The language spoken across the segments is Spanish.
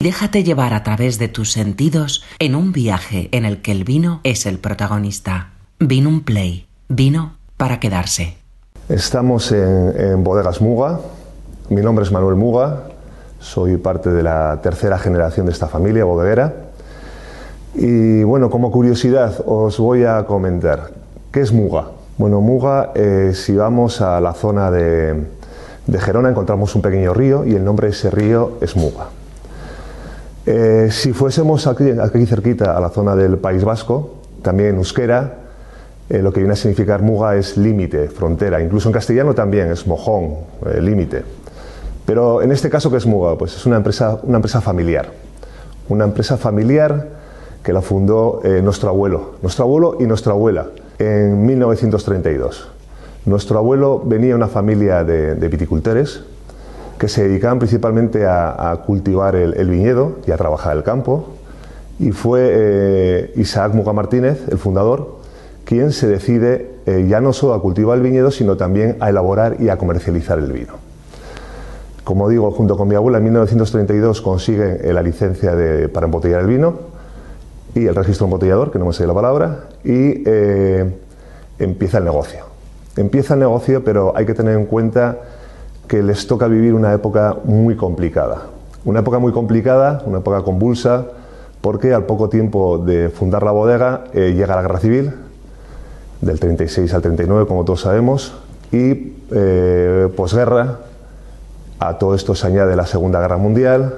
Déjate llevar a través de tus sentidos en un viaje en el que el vino es el protagonista. Vino un play. Vino para quedarse. Estamos en, Bodegas Muga. Mi nombre es Manuel Muga. Soy parte de la tercera generación de esta familia bodeguera. Y bueno, como curiosidad os voy a comentar. ¿Qué es Muga? Bueno, Muga, eh, si vamos a la zona de, de Gerona encontramos un pequeño río y el nombre de ese río es Muga. Eh, si fuésemos aquí, aquí, cerquita a la zona del País Vasco, también euskera, eh, lo que viene a significar muga es límite, frontera. Incluso en castellano también es mojón, eh, límite. Pero en este caso, ¿qué es muga? Pues es una empresa, familiar. Una empresa familiar que la fundó eh, nuestro abuelo, nuestro abuelo y nuestra abuela en 1932. Nuestro abuelo venía de una familia de viticultores que se dedicaban principalmente a, cultivar el, viñedo y a trabajar el campo. Y fue eh, Isaac Muga Martínez, el fundador, quien se decide eh, ya no solo a cultivar el viñedo, sino también a elaborar y a comercializar el vino. Como digo, junto con mi abuela en 1932 consiguen eh, la licencia de, para embotellar el vino y el registro embotellador, que no me sé la palabra, y empieza el negocio. Empieza el negocio, pero hay que tener en cuenta que les toca vivir una época muy complicada. Una época muy complicada, una época convulsa, porque al poco tiempo de fundar la bodega eh, llega la guerra civil, del 36 al 39, como todos sabemos, y eh, posguerra, a todo esto se añade la Segunda Guerra Mundial,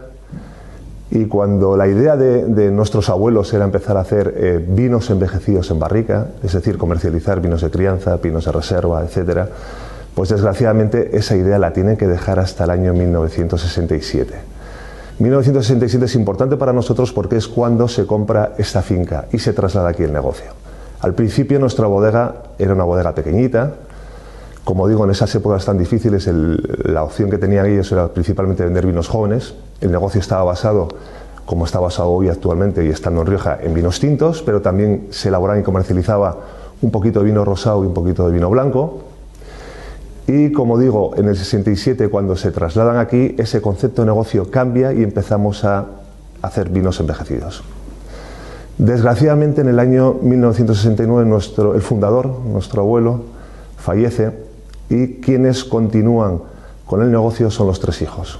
y cuando la idea de, nuestros abuelos era empezar a hacer eh, vinos envejecidos en barrica, es decir, comercializar vinos de crianza, vinos de reserva, etcétera, pues desgraciadamente esa idea la tienen que dejar hasta el año 1967. 1967 es importante para nosotros porque es cuando se compra esta finca y se traslada aquí el negocio. Al principio nuestra bodega era una bodega pequeñita, como digo, en esas épocas tan difíciles la opción que tenían ellos era principalmente vender vinos jóvenes, el negocio estaba basado, como está basado hoy actualmente y estando en Rioja, en vinos tintos, pero también se elaboraba y comercializaba un poquito de vino rosado y un poquito de vino blanco, y como digo, en el 67, cuando se trasladan aquí, ese concepto de negocio cambia y empezamos a hacer vinos envejecidos. Desgraciadamente, en el año 1969, nuestro, el fundador, nuestro abuelo, fallece y quienes continúan con el negocio son los tres hijos,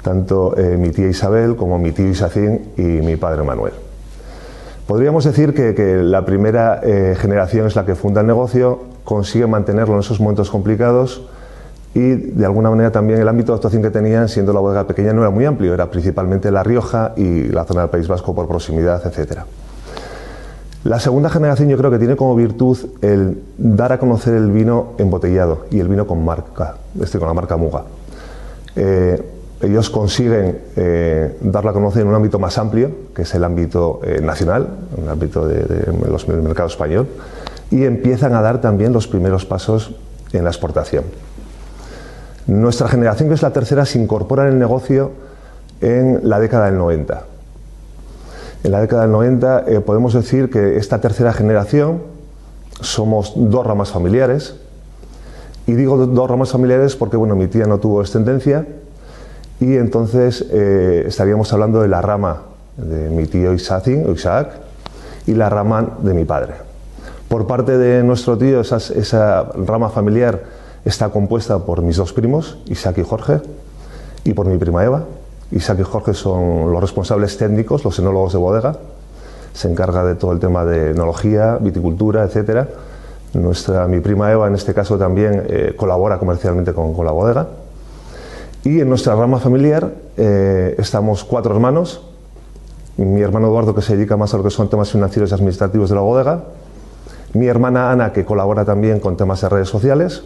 tanto eh, mi tía Isabel como mi tío Isacín y mi padre Manuel. Podríamos decir que, que la primera eh, generación es la que funda el negocio, consigue mantenerlo en esos momentos complicados y de alguna manera también el ámbito de actuación que tenían, siendo la bodega pequeña, no era muy amplio, era principalmente La Rioja y la zona del País Vasco por proximidad, etc. La segunda generación yo creo que tiene como virtud el dar a conocer el vino embotellado y el vino con marca, este, con la marca Muga. Eh, ellos consiguen eh, darla a conocer en un ámbito más amplio, que es el ámbito eh, nacional, el ámbito de, del mercado español, y empiezan a dar también los primeros pasos en la exportación. Nuestra generación, que es la tercera, se incorpora en el negocio en la década del 90. En la década del 90 eh, podemos decir que esta tercera generación somos dos ramas familiares. Y digo dos ramas familiares porque bueno, mi tía no tuvo descendencia y entonces eh, estaríamos hablando de la rama de mi tío Isaac, Isaac y la rama de mi padre. Por parte de nuestro tío, esa, rama familiar está compuesta por mis dos primos, Isaac y Jorge, y por mi prima Eva. Isaac y Jorge son los responsables técnicos, los enólogos de bodega. Se encarga de todo el tema de enología, viticultura, etcétera. Nuestra, mi prima Eva, en este caso, también eh, colabora comercialmente con, con, la bodega. Y en nuestra rama familiar eh, estamos cuatro hermanos. Mi hermano Eduardo, que se dedica más a lo que son temas financieros y administrativos de la bodega. Mi hermana Ana, que colabora también con temas de redes sociales.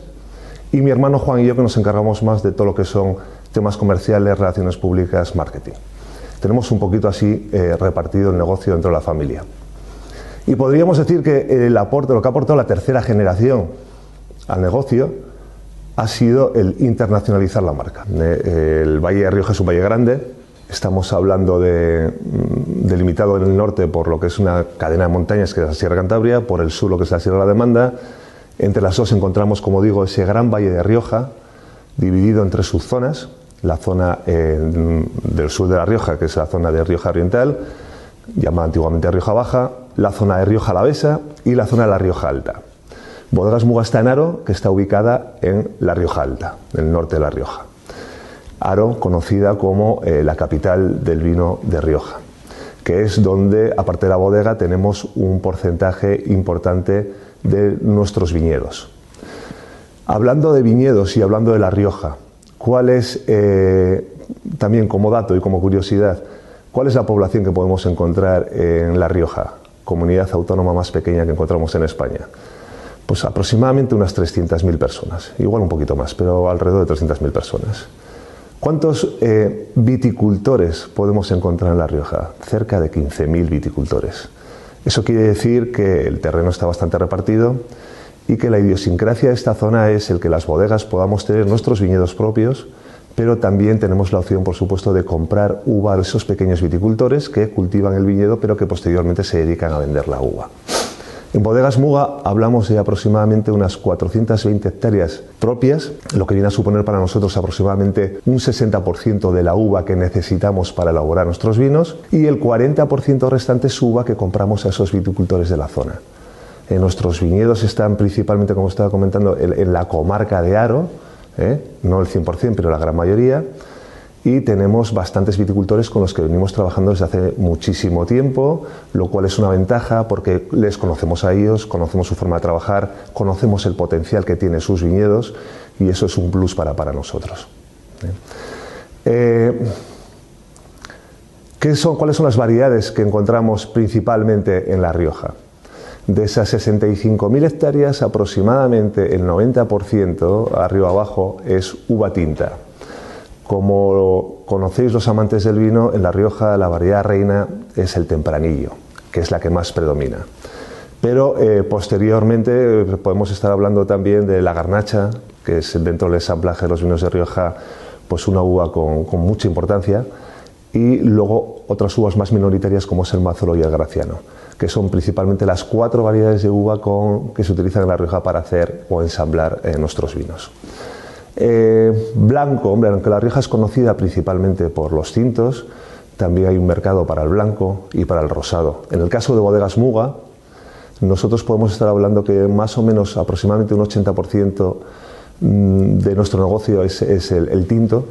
Y mi hermano Juan y yo, que nos encargamos más de todo lo que son temas comerciales, relaciones públicas, marketing. Tenemos un poquito así eh, repartido el negocio dentro de la familia. Y podríamos decir que el aporte, lo que ha aportado la tercera generación al negocio ha sido el internacionalizar la marca. El Valle de Rioja es un valle grande, estamos hablando de, delimitado en el norte por lo que es una cadena de montañas que es la Sierra Cantabria, por el sur lo que es la Sierra de la Demanda, entre las dos encontramos, como digo, ese gran Valle de Rioja, dividido en tres subzonas, la zona del sur de La Rioja, que es la zona de Rioja Oriental, llamada antiguamente Rioja Baja, la zona de Rioja Alavesa y la zona de la Rioja Alta. Bodegas Aro, que está ubicada en la Rioja Alta, en el norte de La Rioja. Aro, conocida como eh, la capital del vino de Rioja, que es donde, aparte de la bodega, tenemos un porcentaje importante de nuestros viñedos. Hablando de viñedos y hablando de La Rioja, ¿cuál es, eh, también como dato y como curiosidad, cuál es la población que podemos encontrar en La Rioja, comunidad autónoma más pequeña que encontramos en España? Pues aproximadamente unas 300.000 personas, igual un poquito más, pero alrededor de 300.000 personas. ¿Cuántos eh, viticultores podemos encontrar en La Rioja? Cerca de 15.000 viticultores. Eso quiere decir que el terreno está bastante repartido y que la idiosincrasia de esta zona es el que las bodegas podamos tener nuestros viñedos propios, pero también tenemos la opción, por supuesto, de comprar uva a esos pequeños viticultores que cultivan el viñedo, pero que posteriormente se dedican a vender la uva. En Bodegas Muga hablamos de aproximadamente unas 420 hectáreas propias, lo que viene a suponer para nosotros aproximadamente un 60% de la uva que necesitamos para elaborar nuestros vinos y el 40% restante es uva que compramos a esos viticultores de la zona. En nuestros viñedos están principalmente, como estaba comentando, en, la comarca de Aro, ¿eh? no el 100%, pero la gran mayoría y tenemos bastantes viticultores con los que venimos trabajando desde hace muchísimo tiempo, lo cual es una ventaja porque les conocemos a ellos, conocemos su forma de trabajar, conocemos el potencial que tienen sus viñedos y eso es un plus para, para nosotros. ¿eh? Eh, son, ¿Cuáles son las variedades que encontramos principalmente en La Rioja? De esas 65.000 hectáreas, aproximadamente el 90% arriba abajo es uva tinta como conocéis los amantes del vino, en La Rioja la variedad reina es el tempranillo, que es la que más predomina. Pero eh, posteriormente eh, podemos estar hablando también de la garnacha, que es dentro del ensamblaje de los vinos de Rioja pues una uva con, mucha importancia, y luego otras uvas más minoritarias como es el Mazolo y el Graciano, que son principalmente las cuatro variedades de uva que se utilizan en La Rioja para hacer o ensamblar eh, nuestros vinos. Eh, blanco, hombre, aunque La Rioja es conocida principalmente por los tintos, también hay un mercado para el blanco y para el rosado. En el caso de bodegas Muga, nosotros podemos estar hablando que más o menos aproximadamente un 80% mm, de nuestro negocio es, el, tinto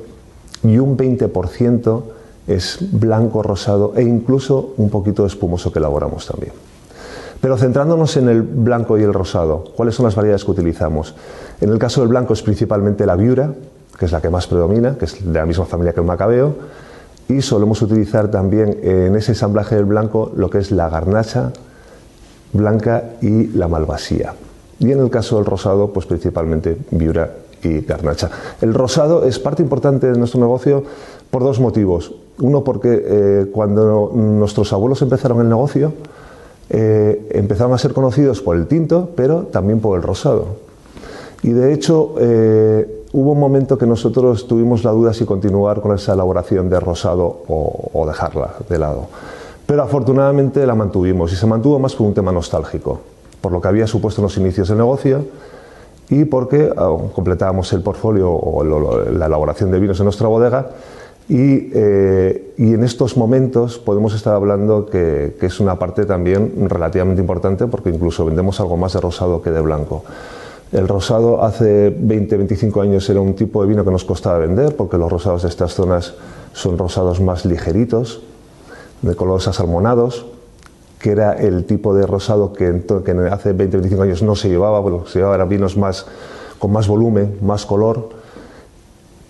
y un 20% es blanco, rosado e incluso un poquito espumoso que elaboramos también. Pero centrándonos en el blanco y el rosado, ¿cuáles son las variedades que utilizamos? En el caso del blanco es principalmente la viura, que es la que más predomina, que es de la misma familia que el macabeo, y solemos utilizar también en ese ensamblaje del blanco lo que es la garnacha blanca y la malvasía. Y en el caso del rosado, pues principalmente viura y garnacha. El rosado es parte importante de nuestro negocio por dos motivos. Uno, porque eh, cuando nuestros abuelos empezaron el negocio, eh, empezaron a ser conocidos por el tinto, pero también por el rosado. Y de hecho, eh, hubo un momento que nosotros tuvimos la duda si continuar con esa elaboración de rosado o, dejarla de lado. Pero afortunadamente la mantuvimos y se mantuvo más por un tema nostálgico, por lo que había supuesto en los inicios del negocio y porque completábamos el portfolio o la elaboración de vinos en nuestra bodega eh, y, en estos momentos podemos estar hablando que, es una parte también relativamente importante porque incluso vendemos algo más de rosado que de blanco. El rosado hace 20-25 años era un tipo de vino que nos costaba vender porque los rosados de estas zonas son rosados más ligeritos, de colores asalmonados, que era el tipo de rosado que, hace 20-25 años no se llevaba, bueno, se llevaban vinos más, con más volumen, más color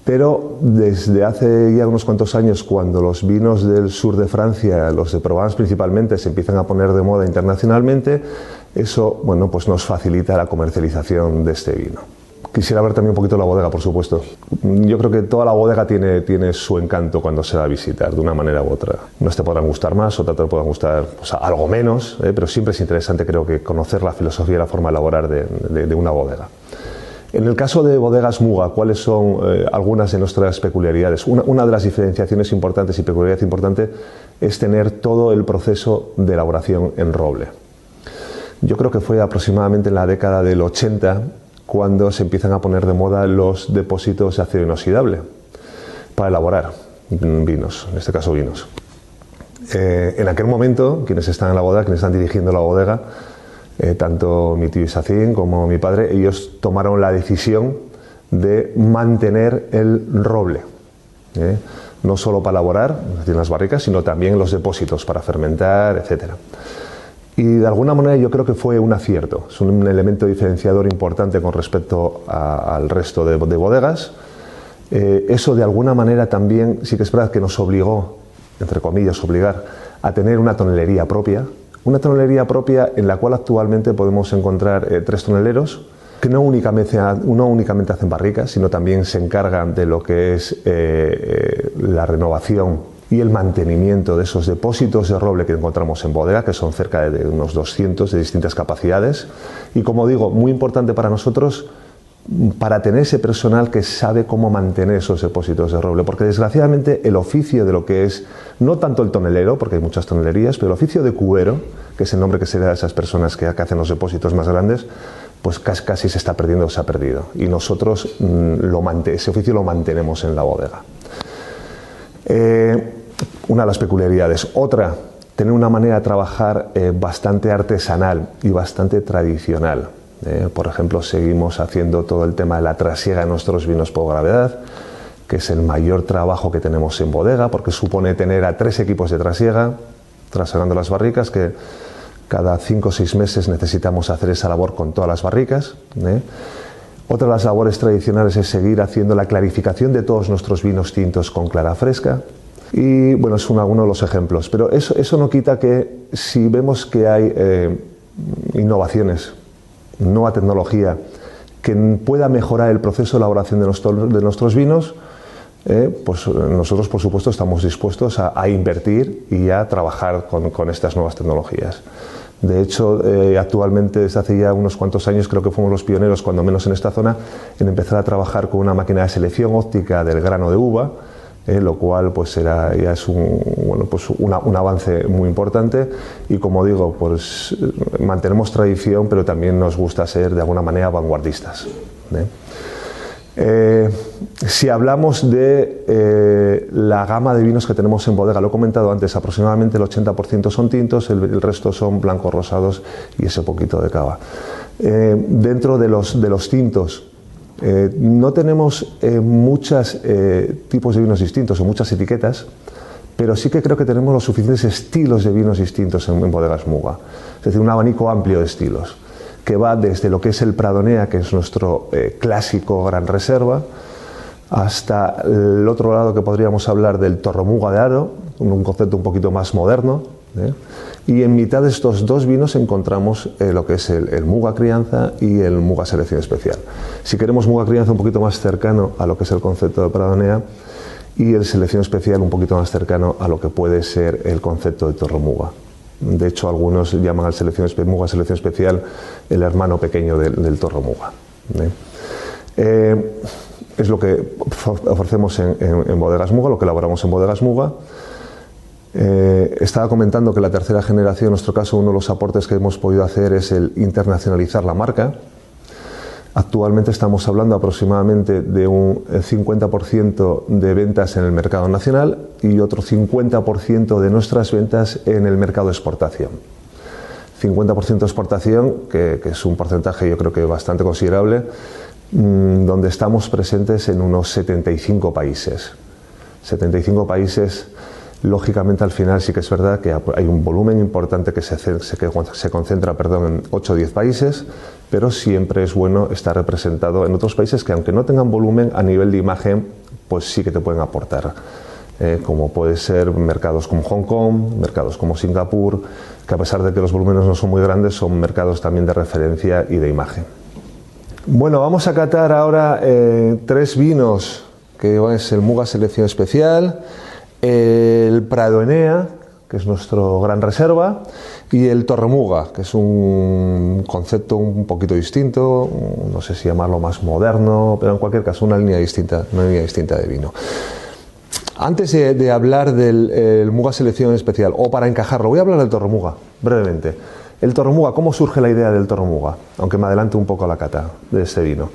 pero desde hace ya unos cuantos años, cuando los vinos del sur de Francia, los de Provence principalmente, se empiezan a poner de moda internacionalmente, eso bueno, pues nos facilita la comercialización de este vino. Quisiera ver también un poquito la bodega, por supuesto. Yo creo que toda la bodega tiene, tiene su encanto cuando se va a visitar, de una manera u otra. Unas te podrán gustar más, otras te podrán gustar algo menos, ¿eh? pero siempre es interesante, creo que, conocer la filosofía y la forma de elaborar de una bodega. En el caso de bodegas Muga, ¿cuáles son eh, algunas de nuestras peculiaridades? Una, de las diferenciaciones importantes y peculiaridad importante es tener todo el proceso de elaboración en roble. Yo creo que fue aproximadamente en la década del 80 cuando se empiezan a poner de moda los depósitos de acero inoxidable. para elaborar vinos, en este caso vinos. Eh, en aquel momento, quienes están en la bodega, quienes están dirigiendo la bodega, eh, tanto mi tío Isacín como mi padre, ellos tomaron la decisión de mantener el roble, ¿eh? no solo para elaborar en las barricas, sino también los depósitos para fermentar, etc. Y de alguna manera yo creo que fue un acierto, es un elemento diferenciador importante con respecto al resto de, bodegas. Eh, eso de alguna manera también sí que es verdad que nos obligó, entre comillas, obligar a tener una tonelería propia, una tonelería propia en la cual actualmente podemos encontrar eh, tres toneleros que no únicamente, no únicamente hacen barricas, sino también se encargan de lo que es eh, eh, la renovación y el mantenimiento de esos depósitos de roble que encontramos en bodega, que son cerca de unos 200 de distintas capacidades. Y como digo, muy importante para nosotros, para tener ese personal que sabe cómo mantener esos depósitos de roble, porque desgraciadamente el oficio de lo que es, no tanto el tonelero, porque hay muchas tonelerías, pero el oficio de cubero, que es el nombre que se da a esas personas que hacen los depósitos más grandes, pues casi, se está perdiendo o se ha perdido. Y nosotros mm, lo ese oficio lo mantenemos en la bodega. Eh, una de las peculiaridades. Otra, tener una manera de trabajar eh, bastante artesanal y bastante tradicional. Eh, por ejemplo, seguimos haciendo todo el tema de la trasiega de nuestros vinos por gravedad, que es el mayor trabajo que tenemos en bodega, porque supone tener a tres equipos de trasiega, trasegando las barricas, que cada cinco o seis meses necesitamos hacer esa labor con todas las barricas. ¿eh? Otra de las labores tradicionales es seguir haciendo la clarificación de todos nuestros vinos tintos con clara fresca. Y bueno, es uno de los ejemplos. Pero eso, eso no quita que si vemos que hay eh, innovaciones, nueva tecnología, que pueda mejorar el proceso de elaboración de, nuestros vinos, eh, pues nosotros por supuesto estamos dispuestos a, invertir y a trabajar con, con estas nuevas tecnologías. De hecho, eh, actualmente desde hace ya unos cuantos años creo que fuimos los pioneros, cuando menos en esta zona, en empezar a trabajar con una máquina de selección óptica del grano de uva, eh, lo cual pues ya es un, bueno, pues un avance muy importante y como digo, pues mantenemos tradición, pero también nos gusta ser de alguna manera vanguardistas. ¿eh? Eh, si hablamos de la gama de vinos que tenemos en bodega, lo he comentado antes, aproximadamente el 80% son tintos, el, resto son blancos rosados y ese poquito de cava. Dentro de los, de los tintos, no tenemos muchos tipos de vinos distintos o muchas etiquetas, pero sí que creo que tenemos los suficientes estilos de vinos distintos en, bodegas Muga, es decir, un abanico amplio de estilos que va desde lo que es el Pradonea, que es nuestro eh, clásico gran reserva, hasta el otro lado que podríamos hablar del Torromuga de Aro, un concepto un poquito más moderno. ¿eh? Y en mitad de estos dos vinos encontramos eh, lo que es el, Muga Crianza y el Muga Selección Especial. Si queremos Muga Crianza un poquito más cercano a lo que es el concepto de Pradonea y el Selección Especial un poquito más cercano a lo que puede ser el concepto de Torromuga. De hecho, algunos llaman al selección, Muga Selección Especial el hermano pequeño del, Torro Muga. ¿eh? Eh, es lo que ofrecemos en, Bodegas Muga, lo que elaboramos en Bodegas Muga. Eh, estaba comentando que la tercera generación, en nuestro caso, uno de los aportes que hemos podido hacer es el internacionalizar la marca. Actualmente estamos hablando aproximadamente de un 50% de ventas en el mercado nacional y otro 50% de nuestras ventas en el mercado exportación. 50% de exportación, que, es un porcentaje yo creo que bastante considerable, mm, donde estamos presentes en unos 75 países. 75 países Lógicamente, al final sí que es verdad que hay un volumen importante que se, se concentra perdón, en 8 o 10 países, pero siempre es bueno estar representado en otros países que, aunque no tengan volumen a nivel de imagen, pues sí que te pueden aportar. Eh, como puede ser mercados como Hong Kong, mercados como Singapur, que a pesar de que los volúmenes no son muy grandes, son mercados también de referencia y de imagen. Bueno, vamos a catar ahora eh, tres vinos, que es el Muga Selección Especial, el Prado Enea, que es nuestro gran reserva, y el Torremuga, que es un concepto un poquito distinto, no sé si llamarlo más moderno, pero en cualquier caso una línea distinta, una línea distinta de vino. Antes de, hablar del Muga Selección Especial, o para encajarlo, voy a hablar del Torremuga, brevemente. El Torremuga, ¿cómo surge la idea del Torremuga? Aunque me adelante un poco a la cata de este vino.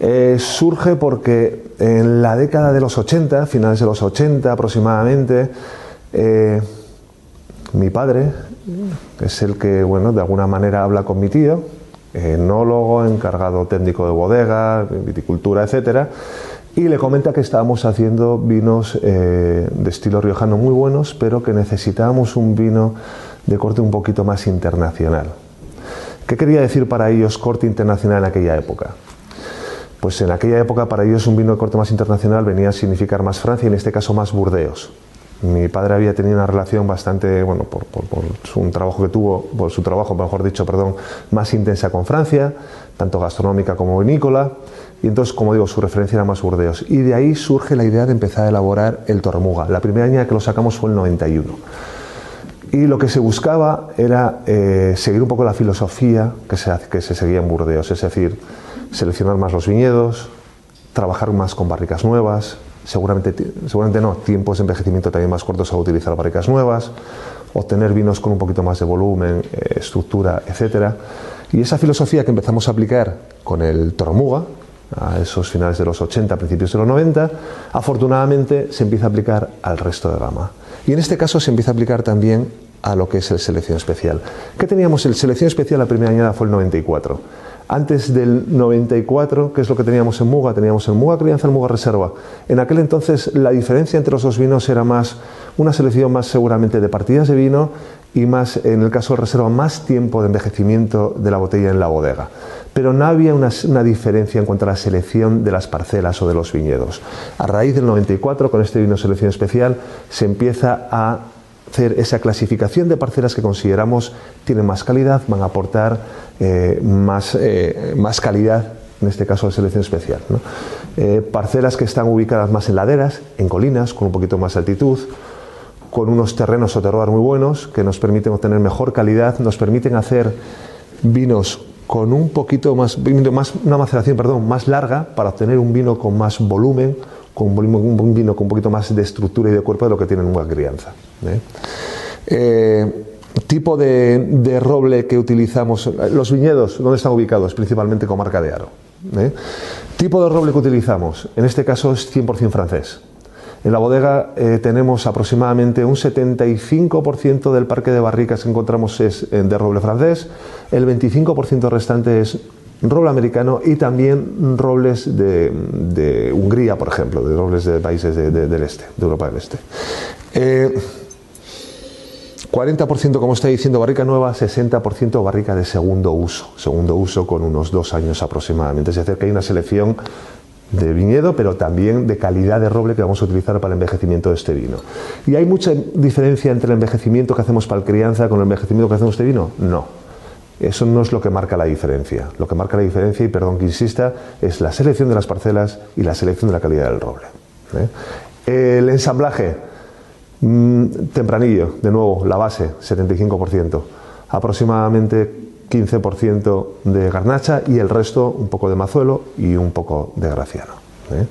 Eh, surge porque en la década de los 80, finales de los 80 aproximadamente, eh, mi padre, es el que, bueno, de alguna manera habla con mi tío, enólogo, encargado técnico de bodega, viticultura, etcétera, y le comenta que estábamos haciendo vinos eh, de estilo riojano muy buenos, pero que necesitábamos un vino de corte un poquito más internacional. ¿Qué quería decir para ellos corte internacional en aquella época? Pues en aquella época para ellos un vino de corte más internacional venía a significar más Francia y en este caso más Burdeos. Mi padre había tenido una relación bastante, bueno, por, un trabajo que tuvo, por su trabajo, mejor dicho, perdón, más intensa con Francia, tanto gastronómica como vinícola, y entonces, como digo, su referencia era más Burdeos. Y de ahí surge la idea de empezar a elaborar el Tormuga. La primera año que lo sacamos fue el 91. Y lo que se buscaba era eh, seguir un poco la filosofía que se, que se seguía en Burdeos, es decir, seleccionar más los viñedos, trabajar más con barricas nuevas, seguramente, seguramente no, tiempos de envejecimiento también más cortos a utilizar barricas nuevas, obtener vinos con un poquito más de volumen, eh, estructura, etc. Y esa filosofía que empezamos a aplicar con el Tormuga, a esos finales de los 80, principios de los 90, afortunadamente se empieza a aplicar al resto de gama. Y en este caso se empieza a aplicar también a lo que es el selección especial. ¿Qué teníamos? El selección especial la primera añada fue el 94. Antes del 94, ¿qué es lo que teníamos en Muga? Teníamos el Muga Crianza, el Muga Reserva. En aquel entonces la diferencia entre los dos vinos era más una selección más seguramente de partidas de vino y más, en el caso de Reserva, más tiempo de envejecimiento de la botella en la bodega. Pero no había una, una diferencia en cuanto a la selección de las parcelas o de los viñedos. A raíz del 94, con este vino selección especial, se empieza a hacer esa clasificación de parcelas que consideramos tienen más calidad, van a aportar eh, más, eh, más calidad, en este caso de selección especial. Eh, parcelas que están ubicadas más en laderas, en colinas, con un poquito más altitud, con unos terrenos o terroir muy buenos que nos permiten obtener mejor calidad, nos permiten hacer vinos con un poquito más, más una maceración perdón, más larga para obtener un vino con más volumen, con un vino con un poquito más de estructura y de cuerpo de lo que tiene una crianza. ¿eh? Eh, tipo de, roble que utilizamos, los viñedos, ¿dónde están ubicados? Principalmente con marca de aro. ¿eh? Tipo de roble que utilizamos, en este caso es 100% francés. En la bodega tenemos aproximadamente un 75% del parque de barricas que encontramos es de roble francés, el 25% restante es roble americano y también robles de, Hungría, por ejemplo, de robles de países del este, de Europa del Este. 40% eh, como está diciendo barrica nueva, 60% barrica de segundo uso, segundo uso con unos dos años aproximadamente. Es decir, que hay una selección de viñedo, pero también de calidad de roble que vamos a utilizar para el envejecimiento de este vino. ¿Y hay mucha diferencia entre el envejecimiento que hacemos para el crianza con el envejecimiento que hacemos este vino? No. Eso no es lo que marca la diferencia. Lo que marca la diferencia, y perdón que insista, es la selección de las parcelas y la selección de la calidad del roble. ¿eh? El ensamblaje, tempranillo, de nuevo, la base, 75%. Aproximadamente 15% de garnacha y el resto un poco de mazuelo y un poco de graciano. ¿eh?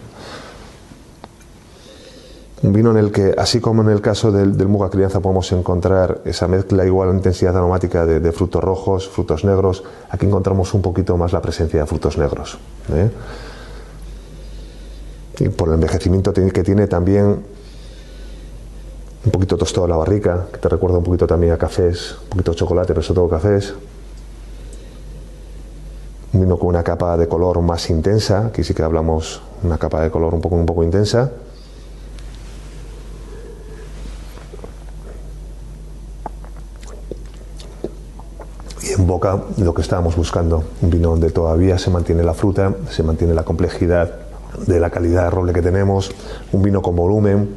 Un vino en el que, así como en el caso del, Muga Crianza, podemos encontrar esa mezcla igual en intensidad aromática de, frutos rojos, frutos negros, aquí encontramos un poquito más la presencia de frutos negros. ¿eh? Y por el envejecimiento que tiene también un poquito tostado la barrica, que te recuerda un poquito también a cafés, un poquito de chocolate, pero sobre todo cafés. Un vino con una capa de color más intensa, aquí sí que hablamos una capa de color un poco, un poco intensa en boca lo que estábamos buscando, un vino donde todavía se mantiene la fruta, se mantiene la complejidad de la calidad de roble que tenemos, un vino con volumen,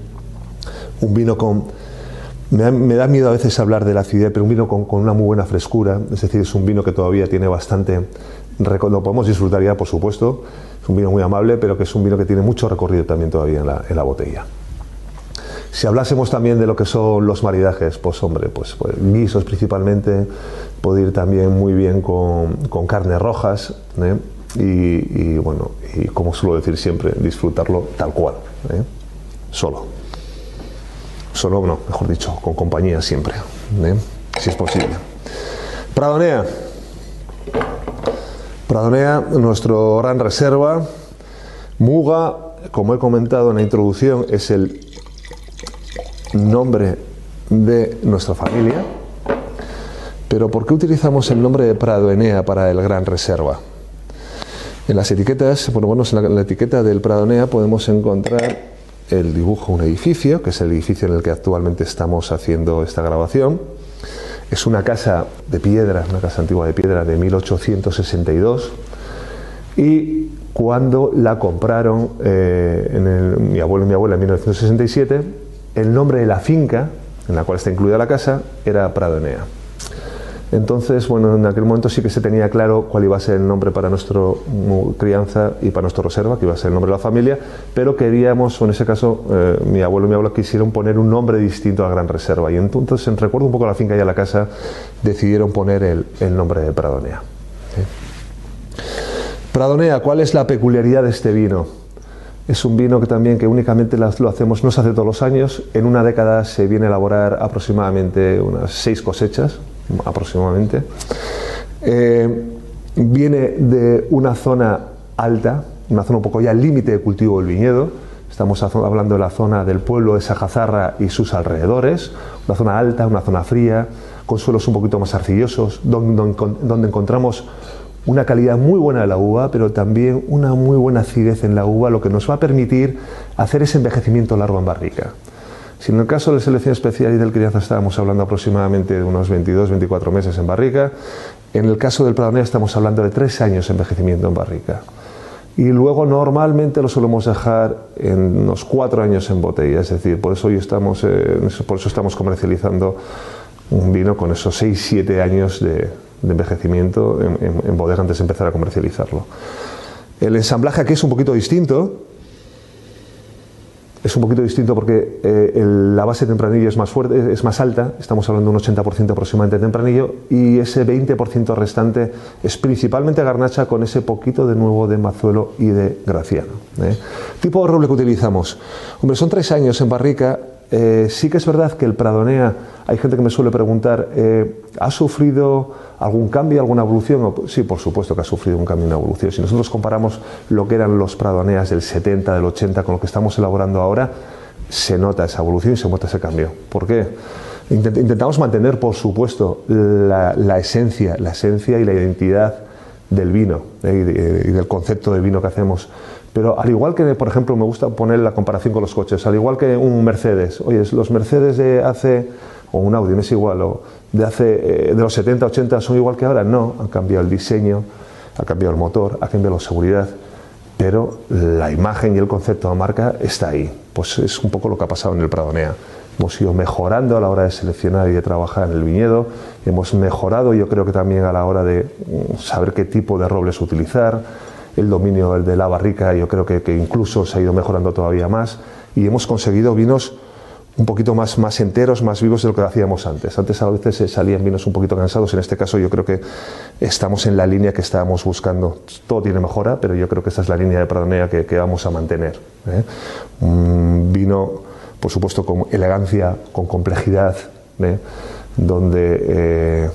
un vino con... Me da, miedo a veces hablar de la acidez, pero un vino con, una muy buena frescura, es decir, es un vino que todavía tiene bastante... Lo podemos disfrutar ya, por supuesto, es un vino muy amable, pero que es un vino que tiene mucho recorrido también todavía en la, en la botella. Si hablásemos también de lo que son los maridajes, pues hombre, pues, pues guisos principalmente, puede ir también muy bien con, con carnes rojas, ¿eh? y, bueno, y como suelo decir siempre, disfrutarlo tal cual, ¿eh? solo. Solo, no, mejor dicho, con compañía siempre, ¿eh? si es posible. Pradonea. Pradonea, nuestro gran reserva. Muga, como he comentado en la introducción, es el nombre de nuestra familia. Pero ¿por qué utilizamos el nombre de Prado Enea para el Gran Reserva? En las etiquetas, bueno, bueno en la, etiqueta del Prado Enea podemos encontrar el dibujo un edificio, que es el edificio en el que actualmente estamos haciendo esta grabación. Es una casa de piedra, una casa antigua de piedra de 1862 y cuando la compraron eh, en mi abuelo y mi abuela en 1967, el nombre de la finca en la cual está incluida la casa era Prado Enea. Entonces, bueno, en aquel momento sí que se tenía claro cuál iba a ser el nombre para nuestra crianza y para nuestra reserva, que iba a ser el nombre de la familia, pero queríamos, o en ese caso, eh, mi abuelo y mi abuela quisieron poner un nombre distinto a Gran Reserva. Y entonces, recuerdo un poco la finca y a la casa, decidieron poner el, nombre de Pradonea. Pradonea, ¿cuál es la peculiaridad de este vino? Es un vino que también que únicamente lo hacemos, no se hace todos los años. En una década se viene a elaborar aproximadamente unas seis cosechas, aproximadamente. Eh, viene de una zona alta, una zona un poco ya límite de cultivo del viñedo. Estamos hablando de la zona del pueblo de Sajazarra y sus alrededores, una zona alta, una zona fría, con suelos un poquito más arcillosos, donde, donde encontramos una calidad muy buena de la uva, pero también una muy buena acidez en la uva, lo que nos va a permitir hacer ese envejecimiento largo en barrica. Si en el caso de la selección especial y del crianza estábamos hablando aproximadamente de unos 22-24 meses en barrica, en el caso del Pradonea estamos hablando de 3 años de envejecimiento en barrica. Y luego normalmente lo solemos dejar en unos 4 años en botella, es decir, por eso hoy estamos, eh, por eso estamos comercializando un vino con esos 6-7 años de, envejecimiento en, en bodega antes de empezar a comercializarlo. El ensamblaje aquí es un poquito distinto, es un poquito distinto porque eh, la base tempranillo es más fuerte, es más alta, estamos hablando de un 80% aproximadamente de tempranillo, y ese 20% restante es principalmente garnacha con ese poquito de nuevo de mazuelo y de graciano. ¿eh? Tipo de roble que utilizamos. Hombre, son tres años en barrica eh, sí que es verdad que el Pradonea, hay gente que me suele preguntar, eh, ¿ha sufrido algún cambio, alguna evolución? Sí, por supuesto que ha sufrido un cambio, una evolución. Si nosotros comparamos lo que eran los Pradoneas del 70, del 80 con lo que estamos elaborando ahora, se nota esa evolución y se nota ese cambio. ¿Por qué? Intentamos mantener, por supuesto, la, esencia, la esencia y la identidad del vino eh, y, del concepto de vino que hacemos pero al igual que, por ejemplo, me gusta poner la comparación con los coches, al igual que un Mercedes, oye, los Mercedes de hace, o un Audi, no es igual, o de hace, eh, de los 70, 80 son igual que ahora, no, han cambiado el diseño, ha cambiado el motor, ha cambiado la seguridad, pero la imagen y el concepto de marca está ahí. Pues es un poco lo que ha pasado en el Pradonea. Hemos ido mejorando a la hora de seleccionar y de trabajar en el viñedo, hemos mejorado yo creo que también a la hora de mm, saber qué tipo de robles utilizar, el dominio de la barrica yo creo que, incluso se ha ido mejorando todavía más y hemos conseguido vinos un poquito más, enteros, más vivos de lo que hacíamos antes. Antes a veces salían vinos un poquito cansados, en este caso yo creo que estamos en la línea que estábamos buscando. Todo tiene mejora, pero yo creo que esta es la línea de Pradonea que, vamos a mantener. ¿eh? Un vino, por supuesto, con elegancia, con complejidad, ¿eh? donde... Eh,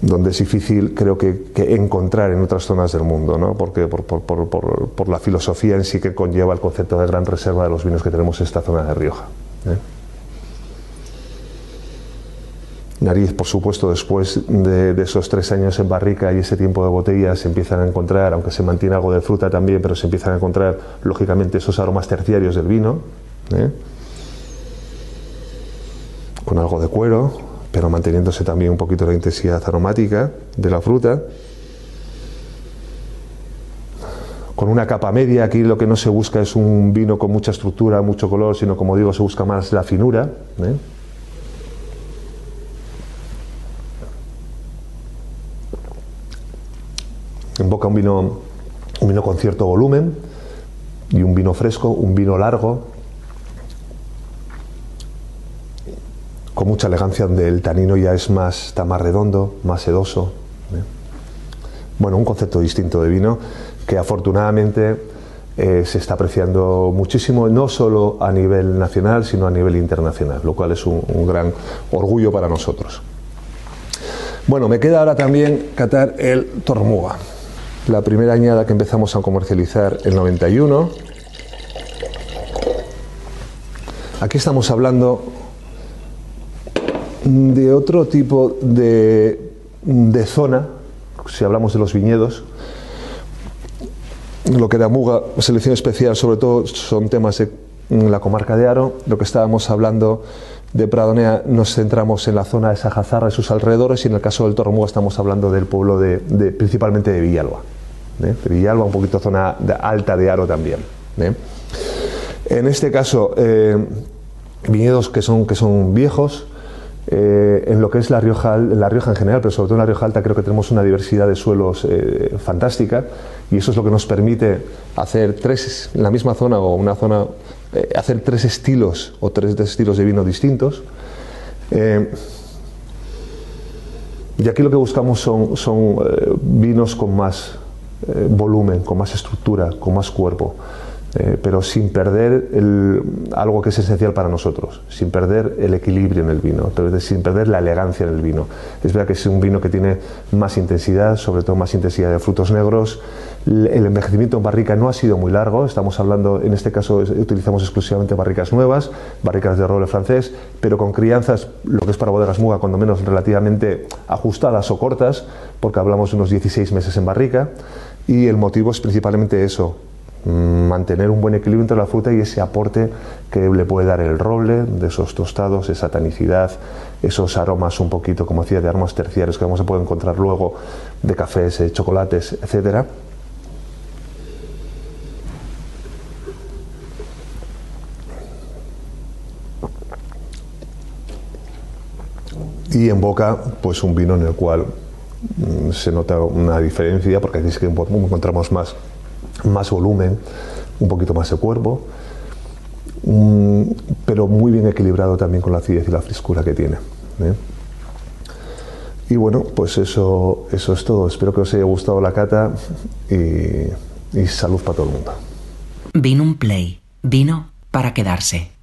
donde es difícil creo que, encontrar en otras zonas del mundo, ¿no? porque por, por, por, por, la filosofía en sí que conlleva el concepto de gran reserva de los vinos que tenemos en esta zona de Rioja. ¿eh? Nariz, por supuesto, después de, esos tres años en barrica y ese tiempo de botella se empiezan a encontrar, aunque se mantiene algo de fruta también, pero se empiezan a encontrar, lógicamente, esos aromas terciarios del vino, ¿eh? con algo de cuero, pero manteniéndose también un poquito la intensidad aromática de la fruta. Con una capa media, aquí lo que no se busca es un vino con mucha estructura, mucho color, sino como digo, se busca más la finura. ¿eh? En boca un vino, un vino con cierto volumen y un vino fresco, un vino largo, con mucha elegancia, donde el tanino ya es más, está más redondo, más sedoso. ¿eh? Bueno, un concepto distinto de vino que afortunadamente eh, se está apreciando muchísimo, no solo a nivel nacional, sino a nivel internacional, lo cual es un, gran orgullo para nosotros. Bueno, me queda ahora también catar el Tormuga. la primera añada que empezamos a comercializar el 91. Aquí estamos hablando de otro tipo de, de zona, si hablamos de los viñedos, lo que da Muga, selección especial, sobre todo son temas de la comarca de Aro, lo que estábamos hablando de Pradonea nos centramos en la zona de Sajazarra y sus alrededores y en el caso del Torromuga estamos hablando del pueblo de, principalmente de Villalba. ¿eh? De Villalba, un poquito zona alta de Aro también. ¿eh? En este caso, eh, viñedos que son, que son viejos, en lo que es la Rioja, la Rioja en general, pero sobre todo en la Rioja Alta creo que tenemos una diversidad de suelos fantástica y eso es lo que nos permite hacer tres en la misma zona o una zona eh, hacer tres estilos o tres estilos de vino distintos. Eh, y aquí lo que buscamos son, son eh, vinos con más volumen, con más estructura, con más cuerpo. Eh, pero sin perder algo que es esencial para nosotros, sin perder el equilibrio en el vino, sin perder la elegancia en el vino. Es verdad que es un vino que tiene más intensidad, sobre todo más intensidad de frutos negros. El envejecimiento en barrica no ha sido muy largo, estamos hablando, en este caso utilizamos exclusivamente barricas nuevas, barricas de roble francés, pero con crianzas, lo que es para bodegas muga, cuando menos relativamente ajustadas o cortas, porque hablamos de unos 16 meses en barrica, y el motivo es principalmente eso, mantener un buen equilibrio entre la fruta y ese aporte que le puede dar el roble de esos tostados, esa tanicidad, esos aromas un poquito, como decía, de aromas terciarios que vamos a poder encontrar luego de cafés, eh, chocolates, etcétera. Y en boca, pues un vino en el cual mm, se nota una diferencia, porque aquí sí que encontramos más más volumen, un poquito más de cuerpo, mm, pero muy bien equilibrado también con la acidez y la frescura que tiene. ¿eh? Y bueno, pues eso, eso es todo. Espero que os haya gustado la cata y, y salud para todo el mundo. Vino un play, vino para quedarse.